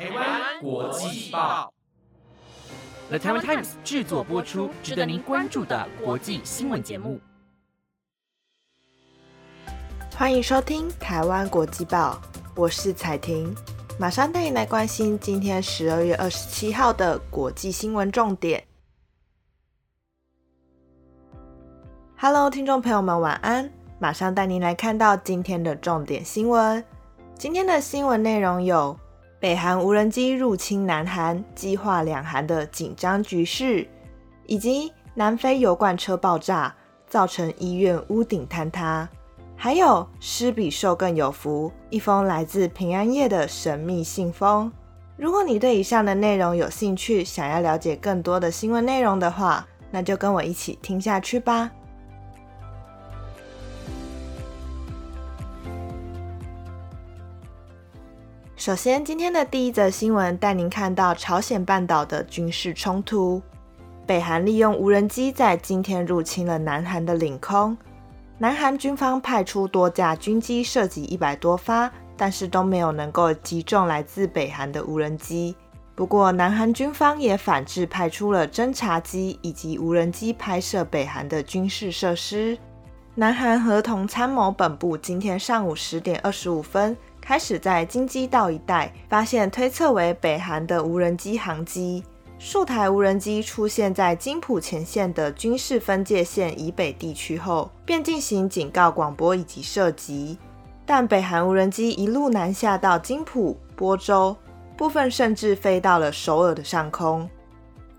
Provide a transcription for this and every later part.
台湾国际报，The Taiwan Times 制作播出，值得您关注的国际新闻节目。欢迎收听台湾国际报，我是彩婷，马上带你来关心今天十二月二十七号的国际新闻重点。Hello，听众朋友们，晚安！马上带您来看到今天的重点新闻。今天的新闻内容有：北韩无人机入侵南韩，激化两韩的紧张局势；以及南非油罐车爆炸，造成医院屋顶坍塌；还有施比受更有福，一封来自平安夜的神秘信封。如果你对以上的内容有兴趣，想要了解更多的新闻内容的话，那就跟我一起听下去吧。首先，今天的第一则新闻带您看到朝鲜半岛的军事冲突。北韩利用无人机在今天入侵了南韩的领空。南韩军方派出多架军机射击一百多发，但是都没有能够击中来自北韩的无人机。不过，南韩军方也反制派出了侦察机以及无人机拍摄北韩的军事设施。南韩合同参谋本部今天上午十点二十五分。开始在京畿道一带发现推测为北韩的无人机航机，数台无人机出现在金浦前线的军事分界线以北地区后，便进行警告广播以及射击。但北韩无人机一路南下到金浦、播州，部分甚至飞到了首尔的上空。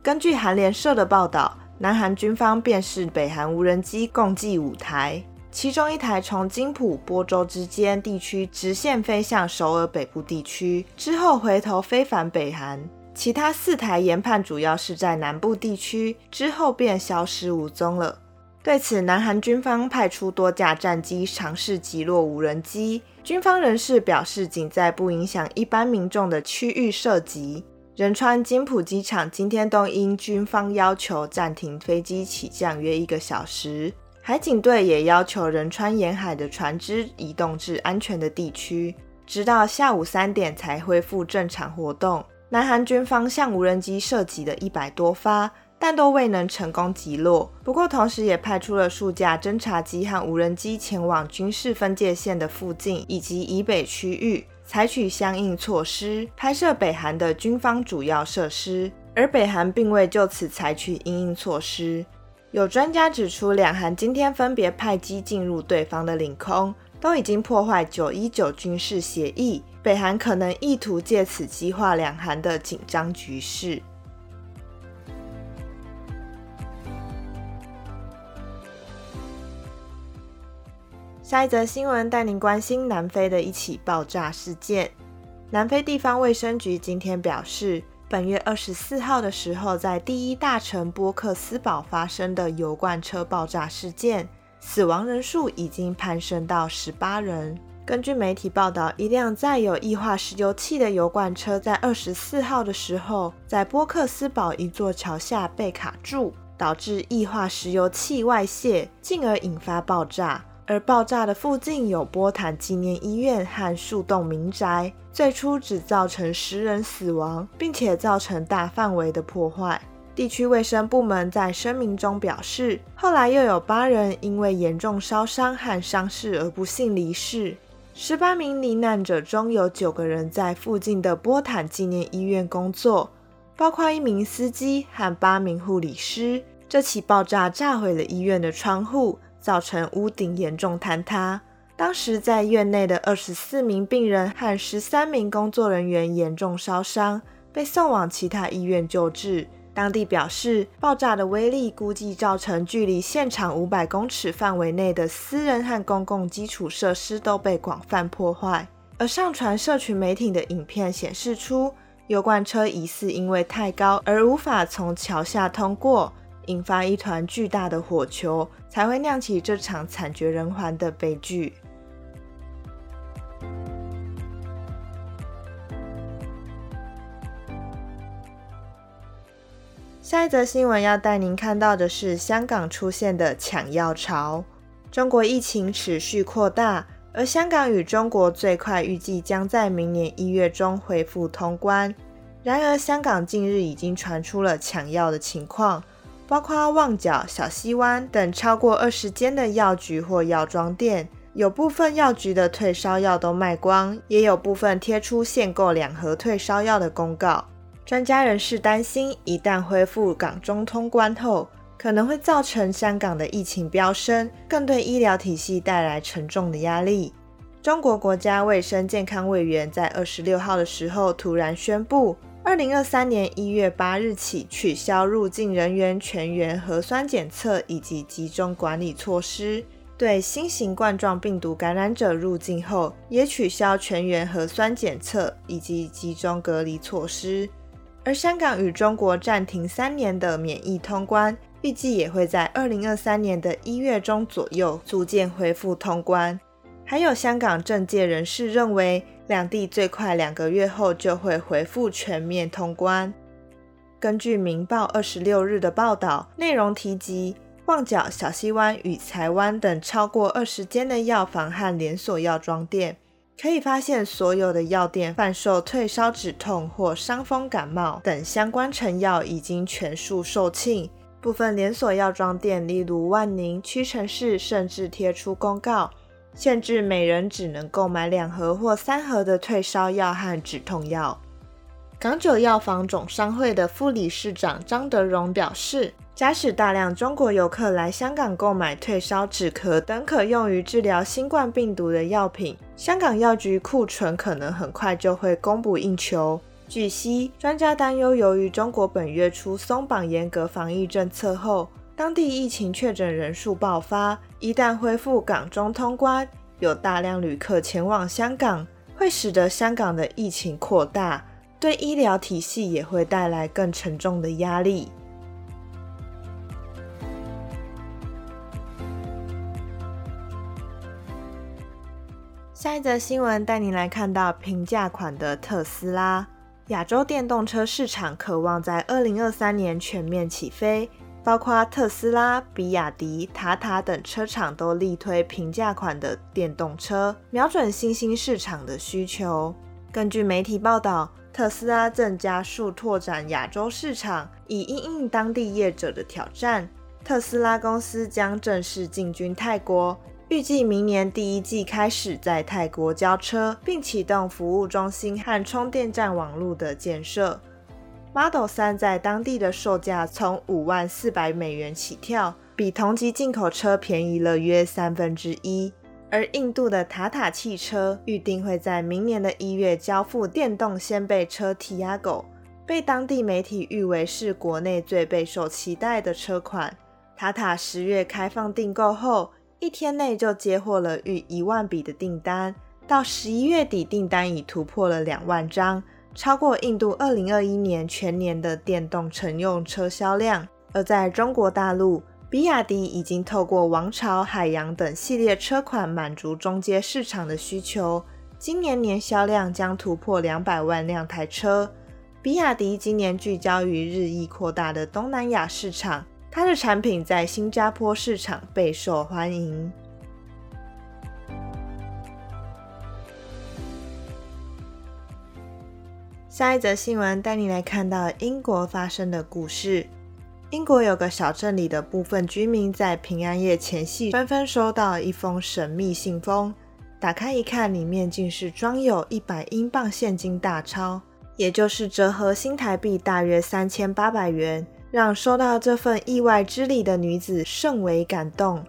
根据韩联社的报道，南韩军方辨识北韩无人机共计五台。其中一台从金浦、波州之间地区直线飞向首尔北部地区，之后回头飞返北韩；其他四台研判主要是在南部地区，之后便消失无踪了。对此，南韩军方派出多架战机尝试击落无人机。军方人士表示，仅在不影响一般民众的区域射击。仁川金浦机场今天都因军方要求暂停飞机起降约一个小时。海警队也要求仁川沿海的船只移动至安全的地区，直到下午三点才恢复正常活动。南韩军方向无人机射击了一百多发，但都未能成功击落。不过，同时也派出了数架侦察机和无人机前往军事分界线的附近以及以北区域，采取相应措施拍摄北韩的军方主要设施。而北韩并未就此采取应应措施。有专家指出，两韩今天分别派机进入对方的领空，都已经破坏九一九军事协议。北韩可能意图借此激化两韩的紧张局势。下一则新闻带您关心南非的一起爆炸事件。南非地方卫生局今天表示。本月二十四号的时候，在第一大城波克斯堡发生的油罐车爆炸事件，死亡人数已经攀升到十八人。根据媒体报道，一辆载有液化石油气的油罐车在二十四号的时候，在波克斯堡一座桥下被卡住，导致液化石油气外泄，进而引发爆炸。而爆炸的附近有波坦纪念医院和数栋民宅，最初只造成十人死亡，并且造成大范围的破坏。地区卫生部门在声明中表示，后来又有八人因为严重烧伤和伤势而不幸离世。十八名罹难者中有九个人在附近的波坦纪念医院工作，包括一名司机和八名护理师。这起爆炸炸毁了医院的窗户。造成屋顶严重坍塌。当时在院内的二十四名病人和十三名工作人员严重烧伤，被送往其他医院救治。当地表示，爆炸的威力估计造成距离现场五百公尺范围内的私人和公共基础设施都被广泛破坏。而上传社群媒体的影片显示出，油罐车疑似因为太高而无法从桥下通过。引发一团巨大的火球，才会酿起这场惨绝人寰的悲剧。下一则新闻要带您看到的是香港出现的抢药潮。中国疫情持续扩大，而香港与中国最快预计将在明年一月中恢复通关。然而，香港近日已经传出了抢药的情况，包括旺角、小西湾等超过二十间的药局或药妆店，有部分药局的退烧药都卖光，也有部分贴出限购两盒退烧药的公告。专家人士担心，一旦恢复港中通关后，可能会造成香港的疫情飙升，更对医疗体系带来沉重的压力。中国国家卫生健康委员在二十六号的时候突然宣布。二零二三年一月八日起，取消入境人员全员核酸检测以及集中管理措施；对新型冠状病毒感染者入境后，也取消全员核酸检测以及集中隔离措施。而香港与中国暂停三年的免疫通关，预计也会在二零二三年的一月中左右逐渐恢复通关。还有香港政界人士认为。两地最快两个月后就会恢复全面通关。根据《明报》二十六日的报道，内容提及旺角、小西湾与柴湾等超过二十间的药房和连锁药妆店，可以发现所有的药店贩售退烧止痛或伤风感冒等相关成药已经全数售罄。部分连锁药妆店，例如万宁、屈臣氏，甚至贴出公告。限制每人只能购买两盒或三盒的退烧药和止痛药。港九药房总商会的副理事长张德荣表示，假使大量中国游客来香港购买退烧止咳等可用于治疗新冠病毒的药品，香港药局库存可能很快就会供不应求。据悉，专家担忧，由于中国本月初松绑严格防疫政策后，当地疫情确诊人数爆发，一旦恢复港中通关，有大量旅客前往香港，会使得香港的疫情扩大，对医疗体系也会带来更沉重的压力。下一则新闻带您来看到平价款的特斯拉，亚洲电动车市场渴望在二零二三年全面起飞。包括特斯拉、比亚迪、塔塔等车厂都力推平价款的电动车，瞄准新兴市场的需求。根据媒体报道，特斯拉正加速拓展亚洲市场，以应应当地业者的挑战。特斯拉公司将正式进军泰国，预计明年第一季开始在泰国交车，并启动服务中心和充电站网络的建设。Model 3在当地的售价从五万四百美元起跳，比同级进口车便宜了约三分之一。而印度的塔塔汽车预定会在明年的一月交付电动掀背车 Tiago，被当地媒体誉为是国内最备受期待的车款。塔塔十月开放订购后，一天内就接获了逾一万笔的订单，到十一月底订单已突破了两万张。超过印度二零二一年全年的电动乘用车销量，而在中国大陆，比亚迪已经透过王朝、海洋等系列车款满足中阶市场的需求，今年年销量将突破两百万辆台车。比亚迪今年聚焦于日益扩大的东南亚市场，它的产品在新加坡市场备受欢迎。下一则新闻带你来看到英国发生的故事。英国有个小镇里的部分居民在平安夜前夕纷纷收到一封神秘信封，打开一看，里面竟是装有一百英镑现金大钞，也就是折合新台币大约三千八百元，让收到这份意外之礼的女子甚为感动。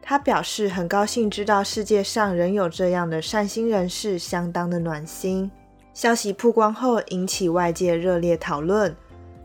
她表示很高兴知道世界上仍有这样的善心人士，相当的暖心。消息曝光后，引起外界热烈讨论。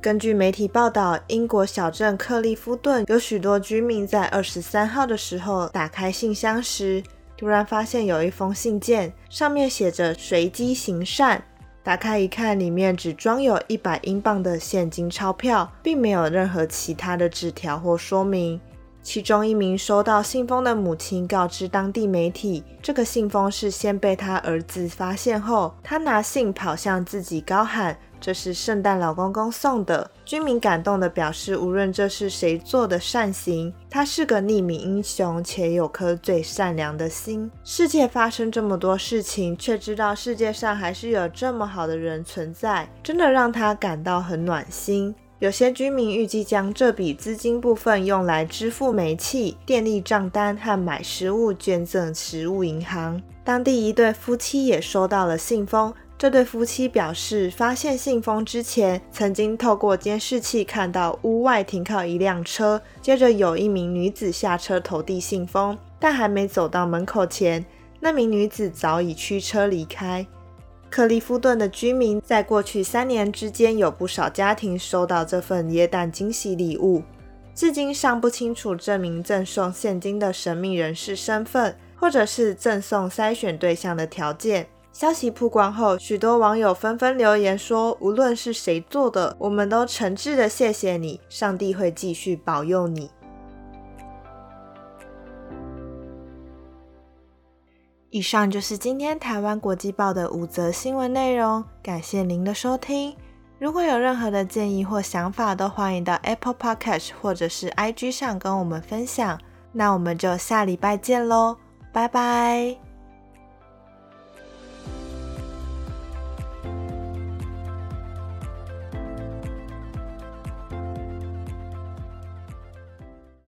根据媒体报道，英国小镇克利夫顿有许多居民在二十三号的时候打开信箱时，突然发现有一封信件，上面写着“随机行善”。打开一看，里面只装有一百英镑的现金钞票，并没有任何其他的纸条或说明。其中一名收到信封的母亲告知当地媒体，这个信封是先被他儿子发现后，他拿信跑向自己高喊。这是圣诞老公公送的。居民感动地表示，无论这是谁做的善行，他是个匿名英雄，且有颗最善良的心。世界发生这么多事情，却知道世界上还是有这么好的人存在，真的让他感到很暖心。有些居民预计将这笔资金部分用来支付煤气、电力账单和买食物，捐赠食物银行。当地一对夫妻也收到了信封。这对夫妻表示，发现信封之前，曾经透过监视器看到屋外停靠一辆车，接着有一名女子下车投递信封，但还没走到门口前，那名女子早已驱车离开。克利夫顿的居民在过去三年之间，有不少家庭收到这份耶诞惊喜礼物，至今尚不清楚这名赠送现金的神秘人士身份，或者是赠送筛选对象的条件。消息曝光后，许多网友纷纷留言说：“无论是谁做的，我们都诚挚的谢谢你，上帝会继续保佑你。”以上就是今天台湾国际报的五则新闻内容，感谢您的收听。如果有任何的建议或想法，都欢迎到 Apple Podcast 或者是 IG 上跟我们分享。那我们就下礼拜见喽，拜拜。